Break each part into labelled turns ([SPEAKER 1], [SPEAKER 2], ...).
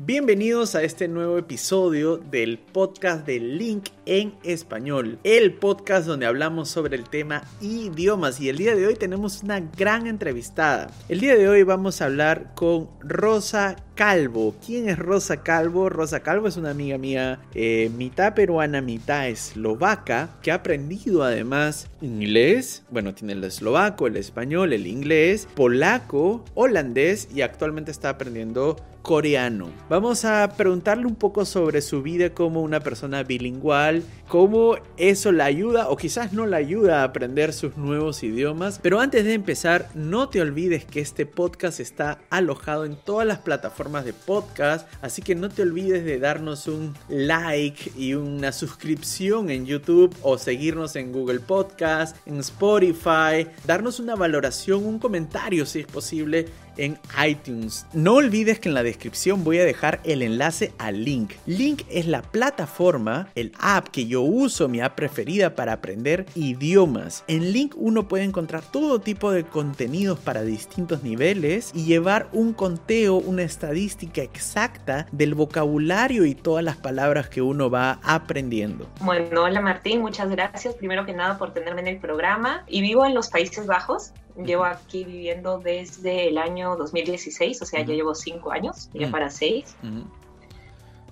[SPEAKER 1] Bienvenidos a este nuevo episodio del podcast de Link en español, el podcast donde hablamos sobre el tema idiomas y el día de hoy tenemos una gran entrevistada. El día de hoy vamos a hablar con Rosa Calvo. ¿Quién es Rosa Calvo? Rosa Calvo es una amiga mía, eh, mitad peruana, mitad eslovaca, que ha aprendido además inglés, bueno, tiene el eslovaco, el español, el inglés, polaco, holandés y actualmente está aprendiendo coreano. Vamos a preguntarle un poco sobre su vida como una persona bilingual, cómo eso la ayuda o quizás no la ayuda a aprender sus nuevos idiomas. Pero antes de empezar, no te olvides que este podcast está alojado en todas las plataformas de podcast, así que no te olvides de darnos un like y una suscripción en YouTube o seguirnos en Google Podcast, en Spotify, darnos una valoración, un comentario si es posible en iTunes. No olvides que en la descripción voy a dejar el enlace a Link. Link es la plataforma, el app que yo uso, mi app preferida para aprender idiomas. En Link uno puede encontrar todo tipo de contenidos para distintos niveles y llevar un conteo, una estadística exacta del vocabulario y todas las palabras que uno va aprendiendo.
[SPEAKER 2] Bueno, hola Martín, muchas gracias primero que nada por tenerme en el programa y vivo en los Países Bajos. Llevo aquí viviendo desde el año 2016, o sea, ya llevo cinco años, ya para seis.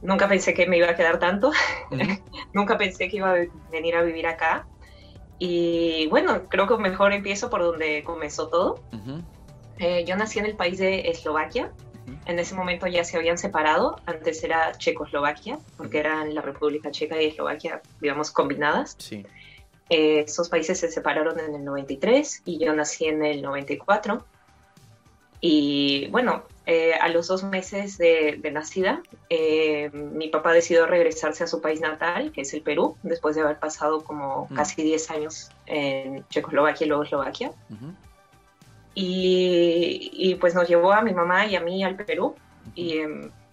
[SPEAKER 2] Nunca pensé que me iba a quedar tanto, nunca pensé que iba a venir a vivir acá. Y bueno, creo que mejor empiezo por donde comenzó todo. Eh, yo nací en el país de Eslovaquia. En ese momento ya se habían separado. Antes era Checoslovaquia, porque eran la República Checa y Eslovaquia, digamos, combinadas. Sí. Eh, esos países se separaron en el 93 y yo nací en el 94. Y bueno, eh, a los dos meses de, nacida, eh, mi papá decidió regresarse a su país natal, que es el Perú, después de haber pasado como mm. casi 10 años en Checoslovaquia y luego Eslovaquia. y, pues nos llevó a mi mamá y a mí al Perú. y,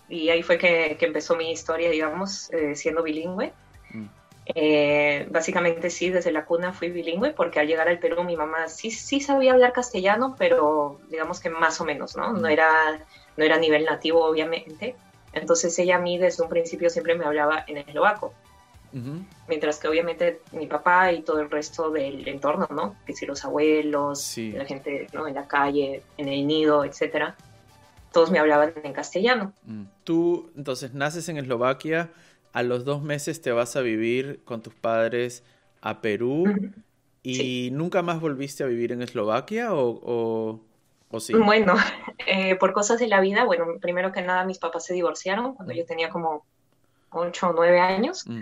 [SPEAKER 2] y, ahí fue que, que, empezó mi historia, digamos, siendo bilingüe. Eh, básicamente sí, desde la cuna fui bilingüe porque al llegar al Perú mi mamá sí, sí sabía hablar castellano, pero digamos que más o menos, ¿no? No era, no era a nivel nativo, obviamente. Entonces ella a mí desde un principio siempre me hablaba en eslovaco. Mientras que obviamente mi papá y todo el resto del entorno, ¿no? Que si los abuelos, la gente ¿no? en la calle, en el nido, etcétera, todos me hablaban en castellano.
[SPEAKER 1] Mm. Tú entonces naces en Eslovaquia, a los dos meses te vas a vivir con tus padres a Perú y nunca más volviste a vivir en Eslovaquia o, o, sí?
[SPEAKER 2] Bueno, eh, por cosas de la vida, bueno, primero que nada mis papás se divorciaron cuando yo tenía como ocho o nueve años, mm.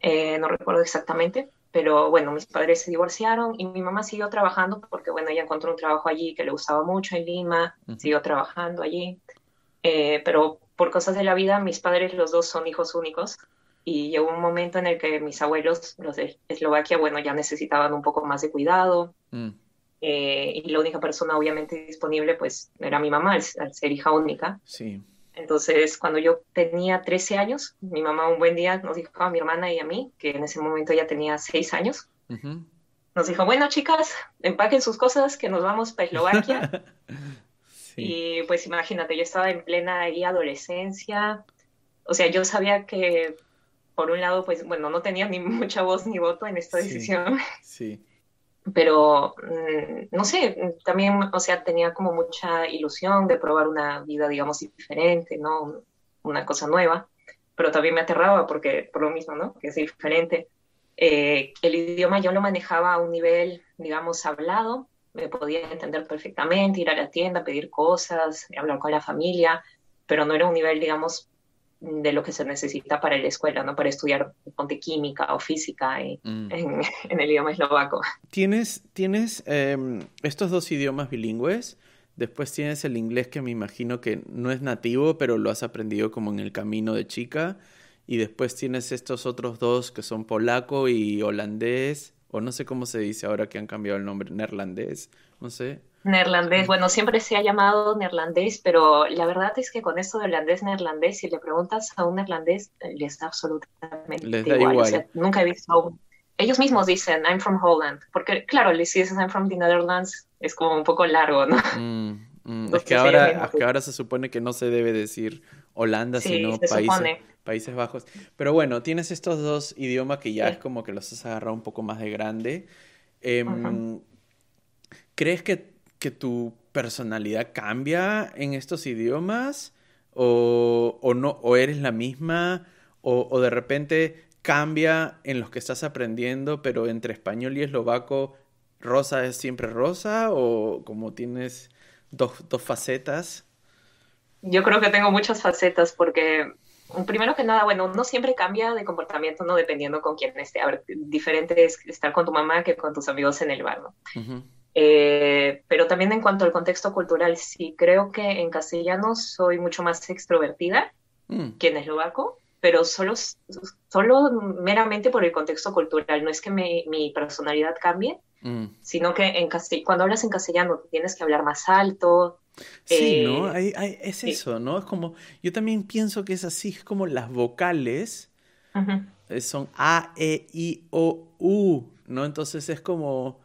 [SPEAKER 2] eh, no recuerdo exactamente, pero bueno, mis padres se divorciaron y mi mamá siguió trabajando porque bueno, ella encontró un trabajo allí que le gustaba mucho en Lima, siguió trabajando allí, eh, pero por cosas de la vida, mis padres los dos son hijos únicos y llegó un momento en el que mis abuelos, los de Eslovaquia, bueno, ya necesitaban un poco más de cuidado. Mm. Eh, y la única persona obviamente disponible pues era mi mamá, al, ser hija única. Sí. Entonces, cuando yo tenía 13 años, mi mamá un buen día nos dijo a mi hermana y a mí, que en ese momento ya tenía 6 años, nos dijo, bueno chicas, empaquen sus cosas que nos vamos para Eslovaquia. Y pues imagínate, yo estaba en plena ahí adolescencia, o sea, yo sabía que por un lado, pues bueno, no tenía ni mucha voz ni voto en esta decisión. Sí. Pero, mm, no sé, también, o sea, tenía como mucha ilusión de probar una vida, digamos, diferente, ¿no? Una cosa nueva, pero también me aterraba porque, por lo mismo, ¿no? Que es diferente. Eh, el idioma yo lo manejaba a un nivel, digamos, hablado, me podía entender perfectamente, ir a la tienda, pedir cosas, hablar con la familia, pero no era un nivel, digamos, de lo que se necesita para la escuela, ¿no? Para estudiar ponte química o física mm. en, el idioma eslovaco.
[SPEAKER 1] ¿Tienes, tienes em, estos dos idiomas bilingües? Después tienes el inglés que me imagino que no es nativo, pero lo has aprendido como en el camino de chica. Y después tienes estos otros dos que son polaco y holandés o no sé cómo se dice ahora que han cambiado el nombre, neerlandés, no sé.
[SPEAKER 2] Neerlandés, bueno, siempre se ha llamado neerlandés, pero la verdad es que con esto de holandés, neerlandés, si le preguntas a un neerlandés, les da absolutamente les da igual. nunca he visto Ellos mismos dicen, I'm from Holland, porque claro, si dices I'm from the Netherlands, es como un poco largo, ¿no?
[SPEAKER 1] Mm, mm, es, que ahora, que ahora se supone que no se debe decir Holanda, sino países, países Bajos. Pero bueno, tienes estos dos idiomas que ya es como que los has agarrado un poco más de grande. Em, ¿Crees que, que, tu personalidad cambia en estos idiomas? ¿O, o no, o eres la misma? O, o, de repente cambia en los que estás aprendiendo, pero entre español y eslovaco, rosa es siempre rosa? ¿O como tienes dos, dos facetas?
[SPEAKER 2] Yo creo que tengo muchas facetas porque primero que nada, bueno, uno siempre cambia de comportamiento, ¿no? Dependiendo con quién esté. A ver, diferente es estar con tu mamá que con tus amigos en el bar, ¿no? Eh, pero también en cuanto al contexto cultural, sí, creo que en castellano soy mucho más extrovertida mm. que en eslovaco, pero solo, solo meramente por el contexto cultural. No es que mi personalidad cambie, mm. sino que en cuando hablas en castellano tienes que hablar más alto,
[SPEAKER 1] Sí, ¿no? Eh, es eso, ¿no? Es como, yo también pienso que es así, es como las vocales eh, son A, E, I, O, U, ¿no? Entonces es como,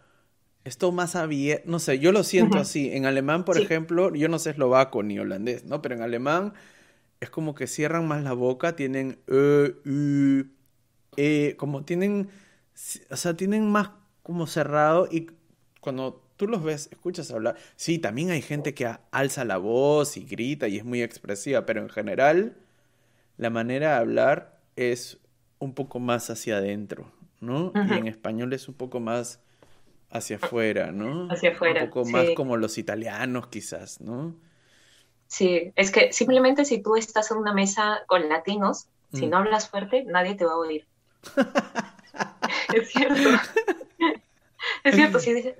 [SPEAKER 1] esto más abierto, no sé, yo lo siento así. En alemán, por ejemplo, yo no sé eslovaco ni holandés, ¿no? Pero en alemán es como que cierran más la boca, tienen E, U, E, como tienen, o sea, tienen más como cerrado y cuando tú los ves, escuchas hablar. Sí, también hay gente que alza la voz y grita y es muy expresiva, pero en general la manera de hablar es un poco más hacia adentro, ¿no? Y en español es un poco más hacia afuera, ¿no?
[SPEAKER 2] Hacia afuera.
[SPEAKER 1] Un poco más como los italianos quizás, ¿no?
[SPEAKER 2] Sí, es que simplemente si tú estás en una mesa con latinos, si mm. no hablas fuerte, nadie te va a oír. es cierto. es cierto, si dices,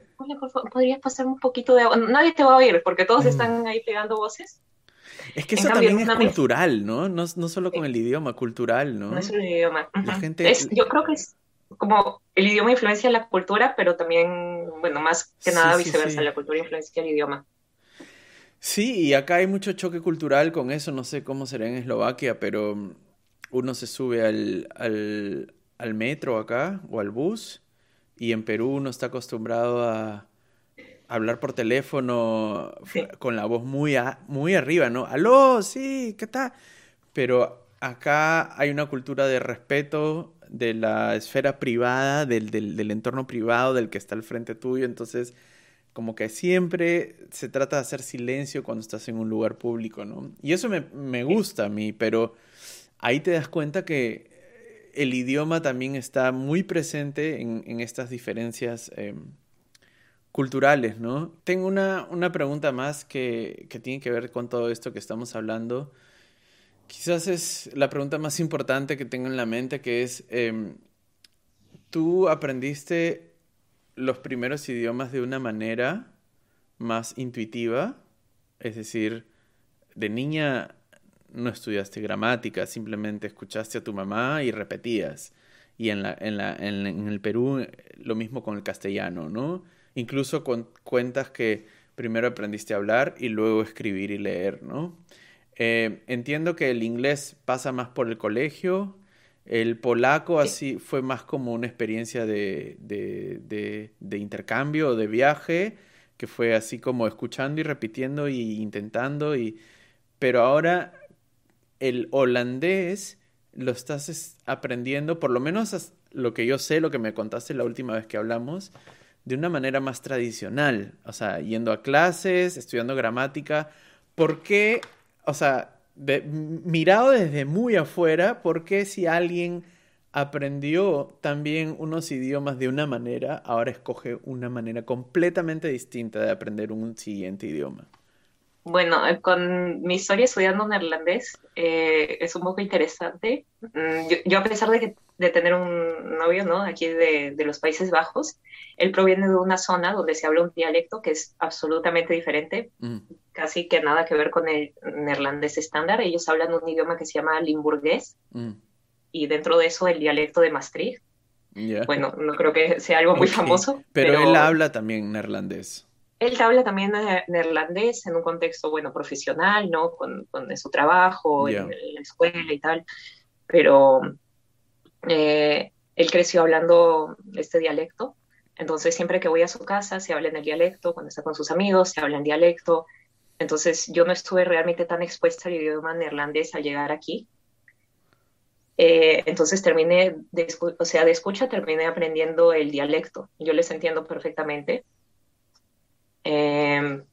[SPEAKER 2] ¿podrías pasar un poquito de agua? Nadie te va a oír porque todos mm. están ahí pegando voces.
[SPEAKER 1] Es que eso también es cultural, ¿no? ¿no? No solo con el idioma, cultural, ¿no?
[SPEAKER 2] No es el idioma. La gente... yo creo que es como el idioma influencia la cultura, pero también, bueno, más que nada viceversa, la cultura influencia el idioma.
[SPEAKER 1] Sí, y acá hay mucho choque cultural con eso, no sé cómo será en Eslovaquia, pero uno se sube al, al, al metro acá o al bus y en Perú uno está acostumbrado a hablar por teléfono con la voz muy, muy arriba, ¿no? Aló, sí, ¿qué tal? Pero acá hay una cultura de respeto de la esfera privada, del, del, entorno privado del que está al frente tuyo, entonces como que siempre se trata de hacer silencio cuando estás en un lugar público, ¿no? Y eso me, me gusta a mí, pero ahí te das cuenta que el idioma también está muy presente en, estas diferencias em, culturales, ¿no? Tengo una, pregunta más que, tiene que ver con todo esto que estamos hablando. Quizás es la pregunta más importante que tengo en la mente, que es, em, ¿tú aprendiste los primeros idiomas de una manera más intuitiva? Es decir, de niña no estudiaste gramática, simplemente escuchaste a tu mamá y repetías. Y en, la, en, la, en, el Perú lo mismo con el castellano, ¿no? Incluso con, cuentas que primero aprendiste a hablar y luego escribir y leer, ¿no? Eh, entiendo que el inglés pasa más por el colegio, el polaco así fue más como una experiencia de, de, de, de intercambio, de viaje, que fue así como escuchando y repitiendo y intentando y pero ahora el holandés lo estás aprendiendo, por lo menos lo que yo sé, lo que me contaste la última vez que hablamos, de una manera más tradicional, o sea, yendo a clases, estudiando gramática. ¿Por qué, o sea, mirado desde muy afuera, por qué si alguien aprendió también unos idiomas de una manera, ahora escoge una manera completamente distinta de aprender un siguiente idioma?
[SPEAKER 2] Bueno, con mi historia estudiando neerlandés eh, es un poco interesante. Mm, yo, a pesar de, de, tener un novio ¿no? aquí de, de, los Países Bajos, él proviene de una zona donde se habla un dialecto que es absolutamente diferente, mm. casi que nada que ver con el neerlandés estándar. Ellos hablan un idioma que se llama limburgués mm. y dentro de eso el dialecto de Maastricht. Bueno, no creo que sea algo muy famoso.
[SPEAKER 1] pero él habla también neerlandés.
[SPEAKER 2] Él habla también neerlandés en un contexto, bueno, profesional, ¿no? Con, con su trabajo, en, la escuela y tal, pero eh, él creció hablando este dialecto, entonces siempre que voy a su casa se habla en el dialecto, cuando está con sus amigos se habla en dialecto, entonces yo no estuve realmente tan expuesta al idioma neerlandés al llegar aquí. Eh, entonces terminé, de, o sea, de escucha terminé aprendiendo el dialecto. Yo les entiendo perfectamente. Em,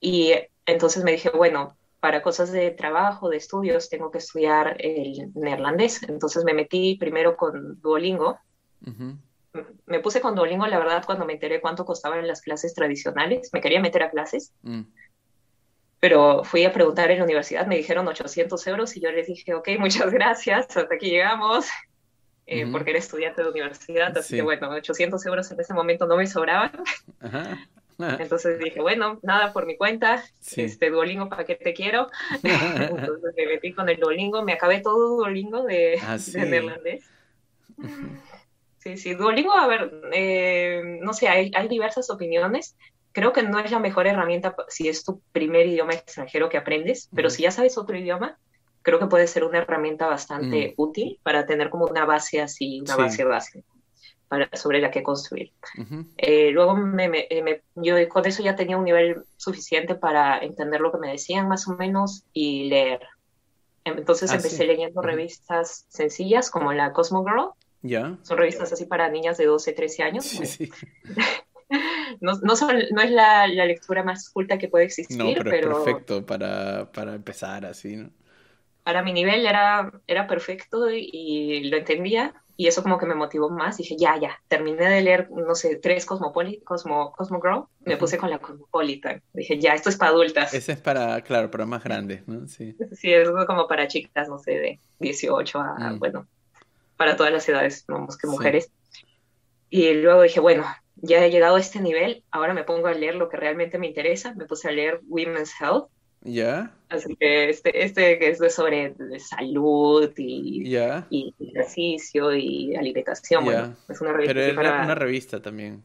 [SPEAKER 2] y entonces me dije, bueno, para cosas de trabajo, de estudios, tengo que estudiar el neerlandés. Entonces me metí primero con Duolingo. Me puse con Duolingo, la verdad, cuando me enteré cuánto costaban las clases tradicionales. Me quería meter a clases. Mm. Pero fui a preguntar en la universidad, me dijeron 800 euros y yo les dije, ok, muchas gracias, hasta aquí llegamos, eh, porque era estudiante de universidad, así que bueno, 800 euros en ese momento no me sobraban. Entonces dije, bueno, nada por mi cuenta, este Duolingo, ¿para qué te quiero? Entonces me metí con el Duolingo, me acabé todo Duolingo de, ah, neerlandés. Sí, sí, Duolingo, a ver, eh, no sé, hay, hay diversas opiniones. Creo que no es la mejor herramienta si es tu primer idioma extranjero que aprendes, pero si ya sabes otro idioma, creo que puede ser una herramienta bastante mm. útil para tener como una base así, una base base para, sobre la que construir. Eh, luego eh, me, yo con eso ya tenía un nivel suficiente para entender lo que me decían más o menos y leer. Entonces ah, empecé leyendo revistas sencillas como la Cosmo Girl.
[SPEAKER 1] Ya.
[SPEAKER 2] Son revistas así para niñas de 12, 13 años. Sí, sí. no, no, son, no es la, la, lectura más culta que puede existir, no, pero,
[SPEAKER 1] es perfecto para, para, empezar así, ¿no?
[SPEAKER 2] Para mi nivel era, era perfecto y, lo entendía y eso como que me motivó más. Dije, ya, ya, terminé de leer, no sé, tres Cosmopolit, Cosmo, Cosmo Girl, me puse con la Cosmopolitan. Dije, ya, esto es para adultas.
[SPEAKER 1] Ese es para, claro, para más grandes, ¿no? Sí.
[SPEAKER 2] Sí, es como para chicas, no sé, de 18 a, mm. bueno, para todas las edades, no que mujeres. Y luego dije, bueno, ya he llegado a este nivel, ahora me pongo a leer lo que realmente me interesa, me puse a leer Women's Health.
[SPEAKER 1] Ya.
[SPEAKER 2] Así que este, este que es sobre salud y, y ejercicio y alimentación. Bueno, es una revista.
[SPEAKER 1] Pero es una revista también.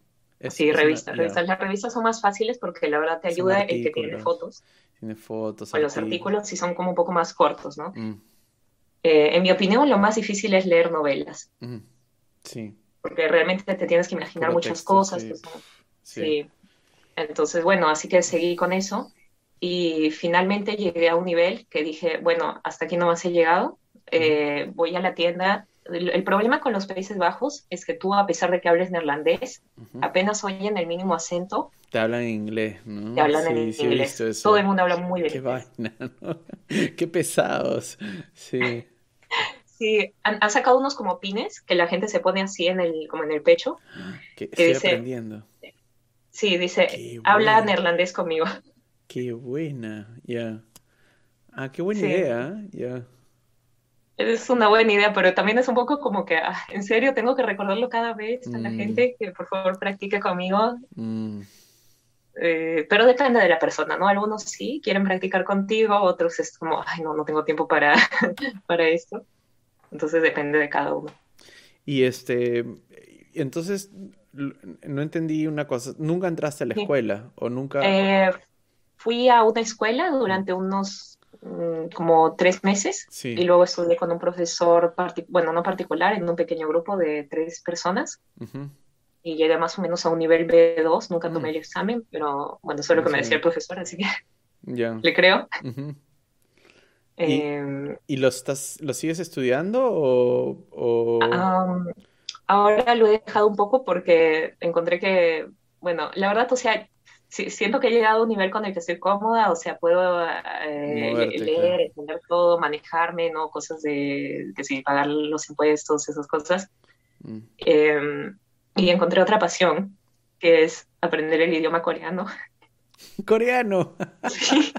[SPEAKER 2] sí, revistas. Las revistas son más fáciles porque la verdad te ayuda el que tiene fotos.
[SPEAKER 1] Tiene fotos.
[SPEAKER 2] O los artículos sí son como un poco más cortos, ¿no? Mm. Eh, en mi opinión, lo más difícil es leer novelas.
[SPEAKER 1] Sí
[SPEAKER 2] porque realmente te tienes que imaginar muchas cosas. Sí. Entonces, bueno, así que seguí con eso y finalmente llegué a un nivel que dije, bueno, hasta aquí no más he llegado, eh, voy a la tienda. El, problema con los Países Bajos es que tú, a pesar de que hables neerlandés, apenas oyen el mínimo acento.
[SPEAKER 1] Te hablan en inglés, ¿no?
[SPEAKER 2] Te hablan en inglés. Todo el mundo habla muy bien.
[SPEAKER 1] Qué vaina, ¿no? Qué pesados. Sí.
[SPEAKER 2] Sí, han, sacado unos como pines que la gente se pone así en el, como en el pecho.
[SPEAKER 1] Que, estoy aprendiendo.
[SPEAKER 2] Sí, dice, habla neerlandés conmigo.
[SPEAKER 1] Qué buena, ya. Ah, qué buena idea, ya.
[SPEAKER 2] Es una buena idea, pero también es un poco como que, ah, en serio, tengo que recordarlo cada vez a la mm. gente que por favor practique conmigo. Mm. Eh, pero depende de la persona, ¿no? Algunos sí quieren practicar contigo, otros es como, ay, no, no tengo tiempo para, para esto. Entonces depende de cada uno.
[SPEAKER 1] Y este, entonces, no entendí una cosa, ¿nunca entraste a la escuela o nunca?
[SPEAKER 2] Eh, fui a una escuela durante unos mm, como tres meses y luego estudié con un profesor, bueno, no particular, en un pequeño grupo de tres personas. Y llegué más o menos a un nivel B2, nunca tomé mm. el examen, pero bueno, eso es lo que me decía el profesor, así que ya le creo.
[SPEAKER 1] ¿Y, em, lo, estás, lo sigues estudiando o...?
[SPEAKER 2] ahora lo he dejado un poco porque encontré que, bueno, la verdad, o sea, siento que he llegado a un nivel con el que estoy cómoda, o sea, puedo eh, leer, entender todo, manejarme, ¿no? Cosas de que sí, pagar los impuestos, esas cosas. Mm. Em, y encontré otra pasión, que es aprender el idioma coreano.
[SPEAKER 1] ¿Coreano? Sí.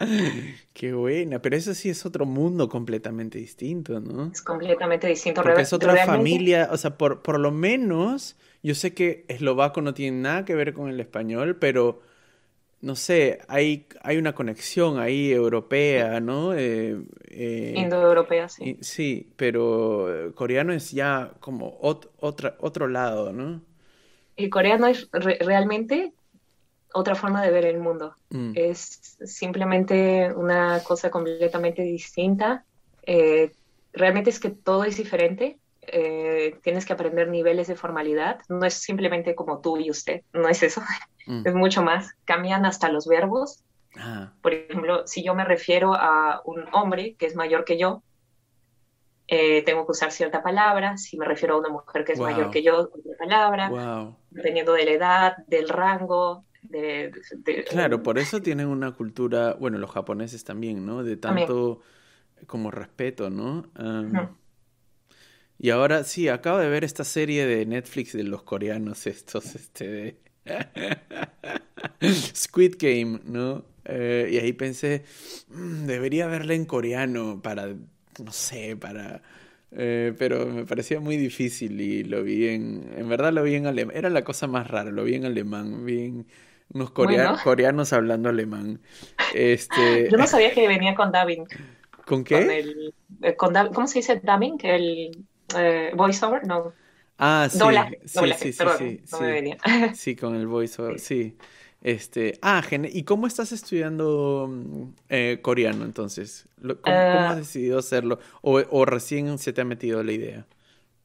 [SPEAKER 1] Qué buena, pero eso sí es otro mundo completamente distinto, ¿no?
[SPEAKER 2] Es completamente distinto.
[SPEAKER 1] Porque es otra familia, o sea, por, por lo menos, yo sé que eslovaco no tiene nada que ver con el español, pero no sé, hay, hay una conexión ahí europea, ¿no? Eh,
[SPEAKER 2] eh Indoeuropea, sí.
[SPEAKER 1] Sí, pero coreano es ya como otra, otro lado, ¿no?
[SPEAKER 2] El coreano es realmente otra forma de ver el mundo. Mm. Es simplemente una cosa completamente distinta. Eh, realmente es que todo es diferente. Eh, tienes que aprender niveles de formalidad. No es simplemente como tú y usted, no es eso. Mm. Es mucho más. Cambian hasta los verbos. Ah. Por ejemplo, si yo me refiero a un hombre que es mayor que yo, eh, tengo que usar cierta palabra. Si me refiero a una mujer que es mayor que yo, otra palabra. Dependiendo de la edad, del rango. De,
[SPEAKER 1] claro, por eso tienen una cultura, bueno, los japoneses también, ¿no? De tanto como respeto, ¿no? Y ahora sí, acabo de ver esta serie de Netflix de los coreanos estos, este de Squid Game, ¿no? Eh, y ahí pensé, mm, debería verla en coreano para, no sé, para... Eh, pero me parecía muy difícil y lo vi en... En verdad lo vi en alemán. Era la cosa más rara, lo vi en alemán. Vi unos coreanos hablando alemán. Este...
[SPEAKER 2] Yo no sabía que venía con dubbing.
[SPEAKER 1] ¿Con qué?
[SPEAKER 2] Eh, ¿Cómo se dice dubbing? El eh, voiceover, no.
[SPEAKER 1] Ah, sí. sí, sí, sí, no me venía. sí, con el voiceover, sí. Este, ah, ¿y cómo estás estudiando mm, eh, coreano entonces? ¿Cómo, has decidido hacerlo? O, recién se te ha metido la idea?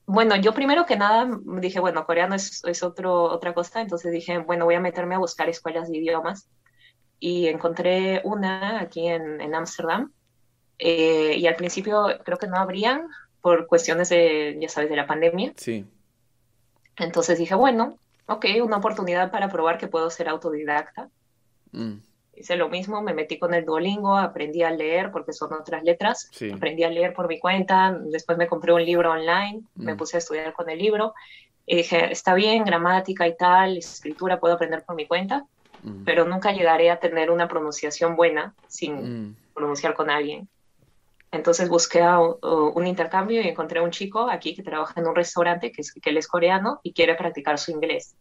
[SPEAKER 2] Bueno, yo primero que nada dije, bueno, coreano es, es otro, otra cosa, entonces dije, bueno, voy a meterme a buscar escuelas de idiomas. Y encontré una aquí en Ámsterdam, eh, y al principio creo que no habrían por cuestiones de, ya sabes, de la pandemia.
[SPEAKER 1] Sí.
[SPEAKER 2] Entonces dije, bueno, ok, una oportunidad para probar que puedo ser autodidacta. Mm. Hice lo mismo, me metí con el Duolingo, aprendí a leer porque son otras letras, aprendí a leer por mi cuenta, después me compré un libro online, me mm. puse a estudiar con el libro y dije, está bien, gramática y tal, escritura puedo aprender por mi cuenta, mm. pero nunca llegaré a tener una pronunciación buena sin pronunciar con alguien. Entonces busqué un intercambio y encontré a un chico aquí que trabaja en un restaurante que, es, que él es coreano y quiere practicar su inglés.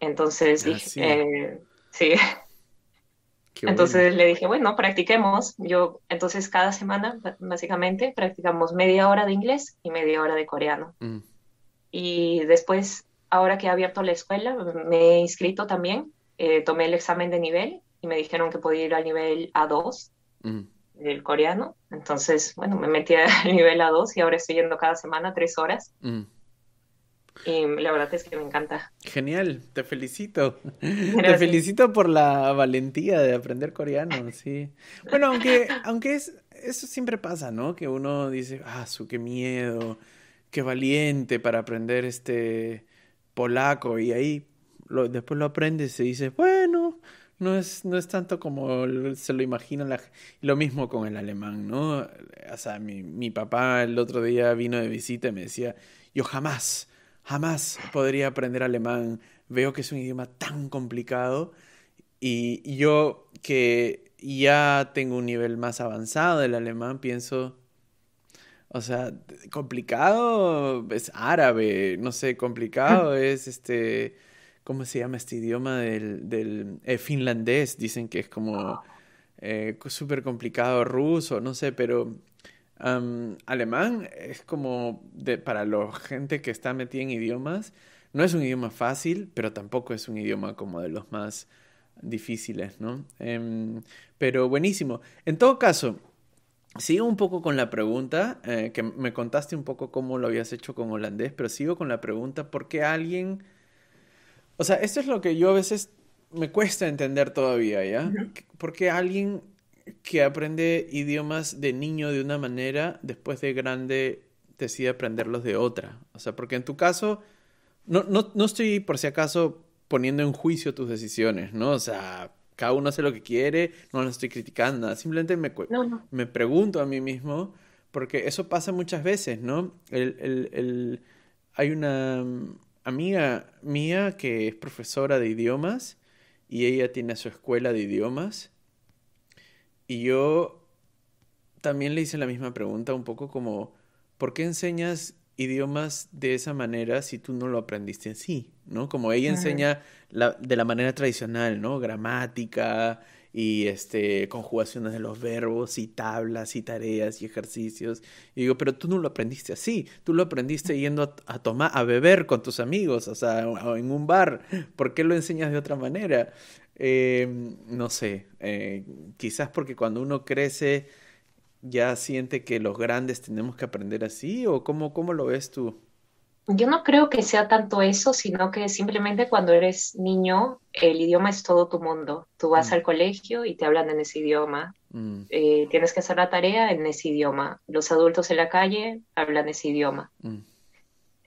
[SPEAKER 2] Entonces ah, dije, sí. Eh, entonces le dije, bueno, practiquemos. Yo, entonces cada semana, básicamente, practicamos media hora de inglés y media hora de coreano. Mm. Y después, ahora que he abierto la escuela, me he inscrito también. Eh, tomé el examen de nivel y me dijeron que podía ir al nivel A2 del coreano. Entoní, bueno, me metí al nivel A2 y ahora estoy yendo cada semana tres horas. Mm. Y la verdad es que me encanta.
[SPEAKER 1] Genial, te felicito. Te felicito por la valentía de aprender coreano, sí. Bueno, aunque, aunque es, eso siempre pasa, ¿no? Que uno dice, ah, su qué miedo, qué valiente para aprender este polaco y ahí lo, después lo aprendes y dices, bueno, no es, no es tanto como se lo imagina la, lo mismo con el alemán, ¿no? O sea, mi, mi papá el otro día vino de visita y me decía, yo jamás, jamás podría aprender alemán, veo que es un idioma tan complicado y yo que ya tengo un nivel más avanzado del alemán, pienso, o sea, complicado es árabe, no sé, complicado es este ¿cómo se llama este idioma del, del eh, finlandés? Dicen que es como eh, súper complicado, ruso, no sé, pero alemán es como para la gente que está metida en idiomas, no es un idioma fácil, pero tampoco es un idioma como de los más difíciles, ¿no? Em, pero buenísimo. En todo caso, sigo un poco con la pregunta, eh, que me contaste un poco cómo lo habías hecho con holandés, pero sigo con la pregunta, ¿por qué alguien o sea, esto es lo que yo a veces me cuesta entender todavía, ¿ya? Porque alguien que aprende idiomas de niño de una manera, después de grande decide aprenderlos de otra. O sea, porque en tu caso, no, no, no estoy por si acaso poniendo en juicio tus decisiones, ¿no? O sea, cada uno hace lo que quiere, no lo estoy criticando, simplemente me, me pregunto a mí mismo, porque eso pasa muchas veces, ¿no? El, el, el, hay una, amiga mía que es profesora de idiomas y ella tiene su escuela de idiomas. Y yo también le hice la misma pregunta, un poco como, ¿por qué enseñas idiomas de esa manera si tú no lo aprendiste así? ¿No? Como ella enseña de la manera tradicional, ¿no? Gramática, y este, conjugaciones de los verbos y tablas y tareas y ejercicios. Y digo, pero tú no lo aprendiste así, tú lo aprendiste yendo a, tomar, a beber con tus amigos, o sea, en un bar. ¿Por qué lo enseñas de otra manera? Em, no sé, eh, quizás porque cuando uno crece ya siente que los grandes tenemos que aprender así o cómo, cómo lo ves tú?
[SPEAKER 2] Yo no creo que sea tanto eso, sino que simplemente cuando eres niño, el idioma es todo tu mundo. Tú vas mm. al colegio y te hablan en ese idioma. Mm. Eh, tienes que hacer la tarea en ese idioma. Los adultos en la calle hablan ese idioma. Mm.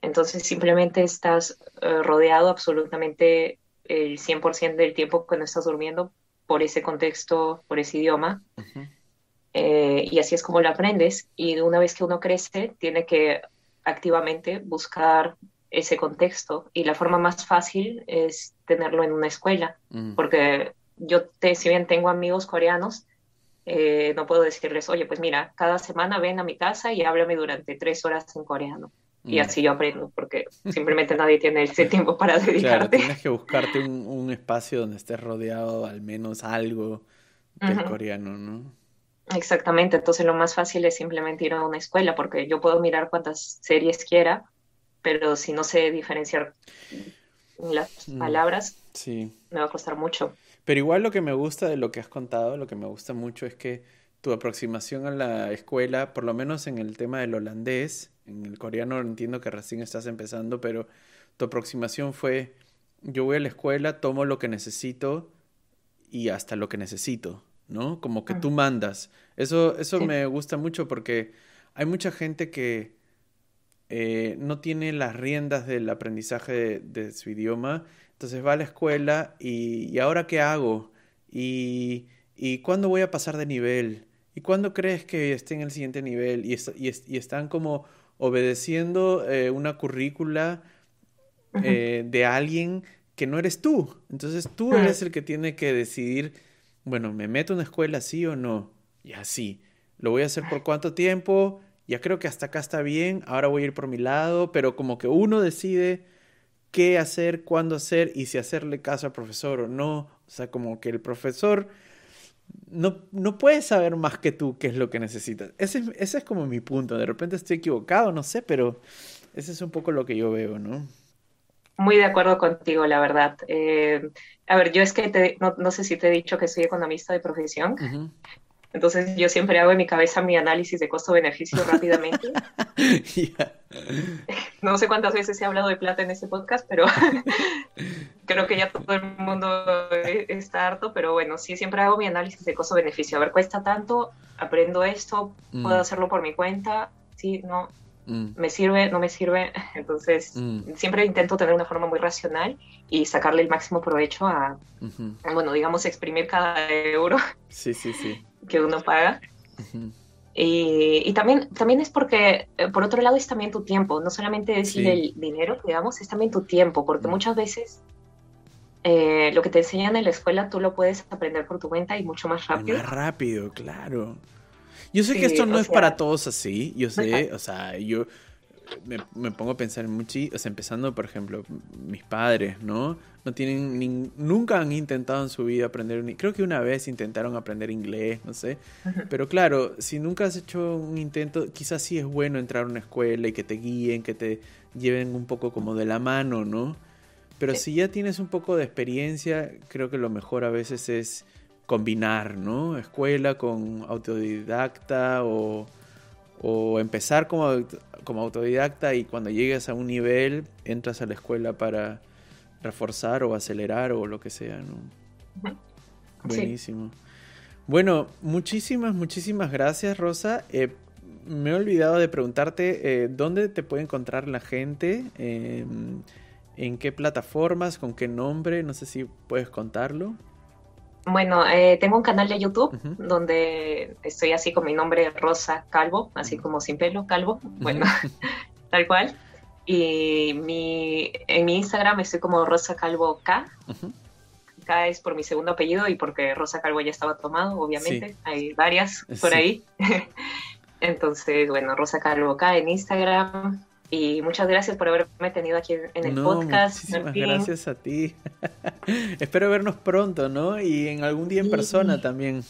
[SPEAKER 2] Entonces simplemente estás eh, rodeado absolutamente el 100% del tiempo cuando estás durmiendo por ese contexto, por ese idioma. Eh, y así es como lo aprendes. Y una vez que uno crece, tiene que activamente buscar ese contexto. Y la forma más fácil es tenerlo en una escuela. Porque yo, te, si bien tengo amigos coreanos, eh, no puedo decirles, oye, pues mira, cada semana ven a mi casa y háblame durante tres horas en coreano. Y así yo aprendo, porque simplemente nadie tiene ese tiempo para dedicarte. Claro,
[SPEAKER 1] tienes que buscarte un, espacio donde estés rodeado al menos algo del coreano, ¿no?
[SPEAKER 2] Exactamente, entonces lo más fácil es simplemente ir a una escuela, porque yo puedo mirar cuantas series quiera, pero si no sé diferenciar las mm, palabras, sí. me va a costar mucho.
[SPEAKER 1] Pero igual lo que me gusta de lo que has contado, lo que me gusta mucho es que tu aproximación a la escuela, por lo menos en el tema del holandés, en el coreano entiendo que recién estás empezando, pero tu aproximación fue, yo voy a la escuela, tomo lo que necesito y hasta lo que necesito, ¿no? Como que tú mandas. Eso, eso me gusta mucho porque hay mucha gente que eh, no tiene las riendas del aprendizaje de, su idioma, entonces va a la escuela y, ¿y ahora qué hago? ¿Y, ¿Y cuándo voy a pasar de nivel? ¿Y cuándo crees que esté en el siguiente nivel? Y, y, están como obedeciendo eh, una currícula eh, de alguien que no eres tú. Entonces tú eres el que tiene que decidir, bueno, ¿me meto en una escuela sí o no? Y así. ¿Lo voy a hacer por cuánto tiempo? Ya creo que hasta acá está bien, ahora voy a ir por mi lado, pero como que uno decide qué hacer, cuándo hacer y si hacerle caso al profesor o no. O sea, como que el profesor no, no puedes saber más que tú qué es lo que necesitas. Ese, ese es como mi punto. De repente estoy equivocado, no sé, pero ese es un poco lo que yo veo, ¿no?
[SPEAKER 2] Muy de acuerdo contigo, la verdad. Eh, a ver, yo es que te, no, no, sé si te he dicho que soy economista de profesión. Entonces yo siempre hago en mi cabeza mi análisis de costo-beneficio rápidamente. No sé cuántas veces he hablado de plata en este podcast, pero creo que ya todo el mundo está harto, pero bueno, sí, siempre hago mi análisis de costo-beneficio. A ver, cuesta tanto, aprendo esto, puedo mm. hacerlo por mi cuenta, sí, no, mm. me sirve, no me sirve. Entonces, mm. siempre intento tener una forma muy racional y sacarle el máximo provecho a, bueno, digamos, exprimir cada euro.
[SPEAKER 1] Sí, sí, sí
[SPEAKER 2] que uno paga. y, también, también es porque, eh, por otro lado, es también tu tiempo, no solamente es el dinero, digamos, es también tu tiempo, porque muchas veces eh, lo que te enseñan en la escuela tú lo puedes aprender por tu cuenta y mucho más rápido.
[SPEAKER 1] Más rápido, claro. Yo sé que esto no es para todos así, yo sé, o sea, yo me, pongo a pensar en mucho, o sea, empezando, por ejemplo, mis padres, ¿no? No tienen, nunca han intentado en su vida aprender, creo que una vez intentaron aprender inglés, no sé, pero claro, si nunca has hecho un intento, quizás sí es bueno entrar a una escuela y que te guíen, que te lleven un poco como de la mano, ¿no? Pero si ya tienes un poco de experiencia, creo que lo mejor a veces es combinar, ¿no? Escuela con autodidacta o, o empezar como como autodidacta y cuando llegues a un nivel entras a la escuela para reforzar o acelerar o lo que sea, ¿no? Buenísimo. Bueno, muchísimas, muchísimas gracias, Rosa. Eh, me he olvidado de preguntarte eh, dónde te puede encontrar la gente, em, en qué plataformas, con qué nombre, no sé si puedes contarlo.
[SPEAKER 2] Bueno, eh, tengo un canal de YouTube donde estoy así con mi nombre Rosa Calvo, así como sin pelo, Calvo, bueno, tal cual. Y mi, en mi Instagram estoy como Rosa Calvo K. K es por mi segundo apellido y porque Rosa Calvo ya estaba tomado, obviamente. Hay varias por ahí. Entonces, bueno, Rosa Calvo K en Instagram. Y muchas gracias por haberme tenido aquí en el podcast.
[SPEAKER 1] Muchísimas gracias a ti. Espero vernos pronto, ¿no? Y en algún día en persona también.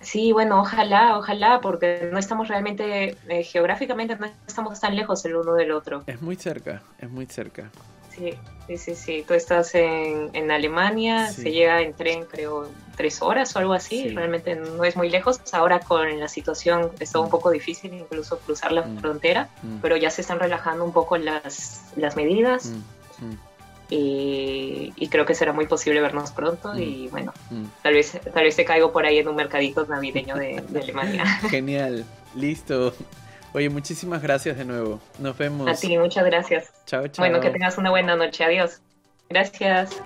[SPEAKER 2] Sí, bueno, ojalá, ojalá, porque no estamos realmente, eh, geográficamente no estamos tan lejos el uno del otro.
[SPEAKER 1] Es muy cerca, es muy cerca.
[SPEAKER 2] Sí, sí, sí, sí. Tú estás en, en Alemania, se llega en tren, creo, tres horas o algo así. Realmente no es muy lejos. Ahora con la situación está un mm. poco difícil incluso cruzar la mm. frontera, mm. pero ya se están relajando un poco las, las medidas. Y, creo que será muy posible vernos pronto y bueno, tal vez tal vez te caigo por ahí en un mercadito navideño de, de Alemania.
[SPEAKER 1] Genial, listo. Oye, muchísimas gracias de nuevo. Nos vemos.
[SPEAKER 2] A ti, muchas gracias.
[SPEAKER 1] Chao, chao.
[SPEAKER 2] Bueno, que tengas una buena noche. Adiós. Gracias.